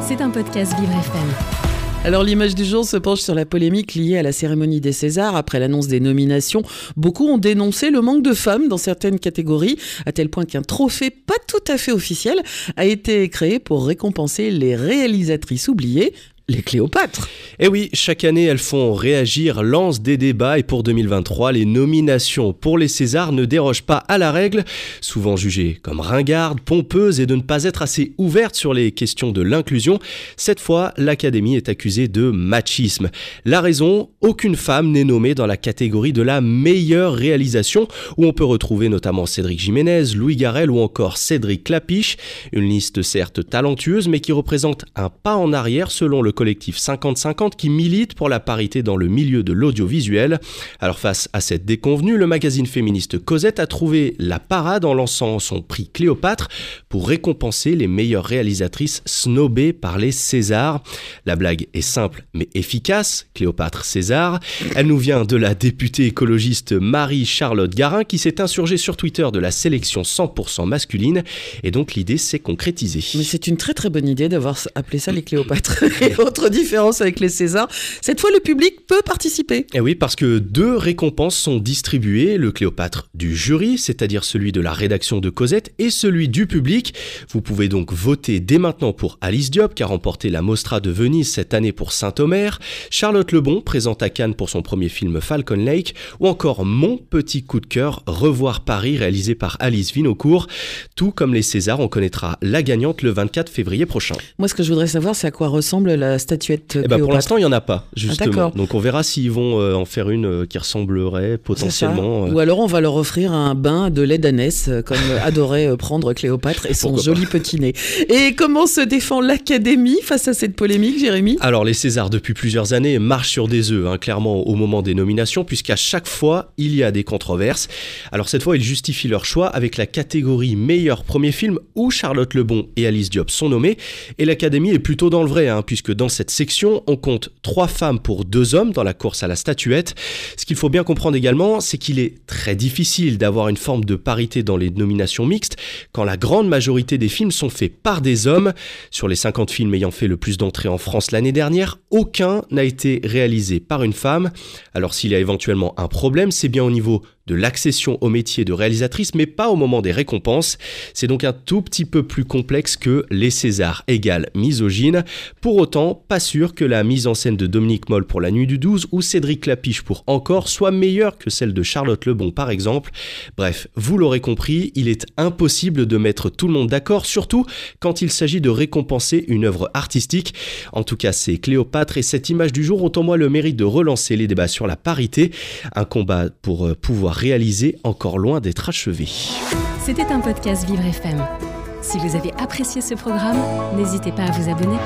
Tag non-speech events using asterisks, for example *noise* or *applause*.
C'est un podcast Vivre FM. Alors l'image du jour se penche sur la polémique liée à la cérémonie des Césars. Après l'annonce des nominations, beaucoup ont dénoncé le manque de femmes dans certaines catégories, à tel point qu'un trophée pas tout à fait officiel a été créé pour récompenser les réalisatrices oubliées les Cléopâtres. Et eh oui, chaque année, elles font réagir, lancent des débats et pour 2023, les nominations pour les Césars ne dérogent pas à la règle, souvent jugées comme ringardes, pompeuses et de ne pas être assez ouvertes sur les questions de l'inclusion. Cette fois, l'Académie est accusée de machisme. La raison, aucune femme n'est nommée dans la catégorie de la meilleure réalisation, où on peut retrouver notamment Cédric Jiménez, Louis Garrel ou encore Cédric Clapiche. Une liste certes talentueuse, mais qui représente un pas en arrière selon le collectif 50-50 qui milite pour la parité dans le milieu de l'audiovisuel. Alors face à cette déconvenue, le magazine féministe Cosette a trouvé la parade en lançant son prix Cléopâtre pour récompenser les meilleures réalisatrices snobées par les Césars. La blague est simple mais efficace, Cléopâtre César. Elle nous vient de la députée écologiste Marie-Charlotte Garin qui s'est insurgée sur Twitter de la sélection 100% masculine et donc l'idée s'est concrétisée. Mais c'est une très très bonne idée d'avoir appelé ça les Cléopâtres. *laughs* autre différence avec les Césars, cette fois le public peut participer. Et eh oui, parce que deux récompenses sont distribuées, le Cléopâtre du jury, c'est-à-dire celui de la rédaction de Cosette, et celui du public. Vous pouvez donc voter dès maintenant pour Alice Diop, qui a remporté la Mostra de Venise cette année pour Saint-Omer, Charlotte Lebon, présente à Cannes pour son premier film Falcon Lake, ou encore mon petit coup de cœur, Revoir Paris, réalisé par Alice Vinocourt. Tout comme les Césars, on connaîtra la gagnante le 24 février prochain. Moi, ce que je voudrais savoir, c'est à quoi ressemble la statuette eh ben, Pour l'instant, il n'y en a pas, ah, justement. Donc on verra s'ils vont euh, en faire une euh, qui ressemblerait potentiellement. Euh. Ou alors on va leur offrir un bain de lait d'ânesse, comme adorait prendre Cléopâtre et son joli petit nez. Et comment se défend l'Académie face à cette polémique, Jérémy? Alors les Césars, depuis plusieurs années, marchent sur des œufs, hein, clairement au moment des nominations, puisqu'à chaque fois, il y a des controverses. Alors cette fois, ils justifient leur choix avec la catégorie meilleur premier film où Charlotte Lebon et Alice Diop sont nommées. Et l'Académie est plutôt dans le vrai, hein, puisque dans cette section, on compte trois femmes pour deux hommes dans la course à la statuette. Ce qu'il faut bien comprendre également, c'est qu'il est très difficile d'avoir une forme de parité dans les nominations mixtes quand la grande majorité des films sont faits par des hommes. Sur les 50 films ayant fait le plus d'entrées en France l'année dernière, aucun n'a été réalisé par une femme. Alors s'il y a éventuellement un problème, c'est bien au niveau de l'accession au métier de réalisatrice, mais pas au moment des récompenses. C'est donc un tout petit peu plus complexe que les Césars égale misogyne. Pour autant, pas sûr que la mise en scène de Dominique Moll pour La Nuit du 12 ou Cédric Lapiche pour Encore soit meilleure que celle de Charlotte Lebon par exemple. Bref, vous l'aurez compris, il est impossible de mettre tout le monde d'accord, surtout quand il s'agit de récompenser une œuvre artistique. En tout cas, c'est Cléopâtre et cette image du jour ont en moi le mérite de relancer les débats sur la parité, un combat pour euh, pouvoir réalisé encore loin d'être achevé. C'était un podcast Vivre FM. Si vous avez apprécié ce programme, n'hésitez pas à vous abonner.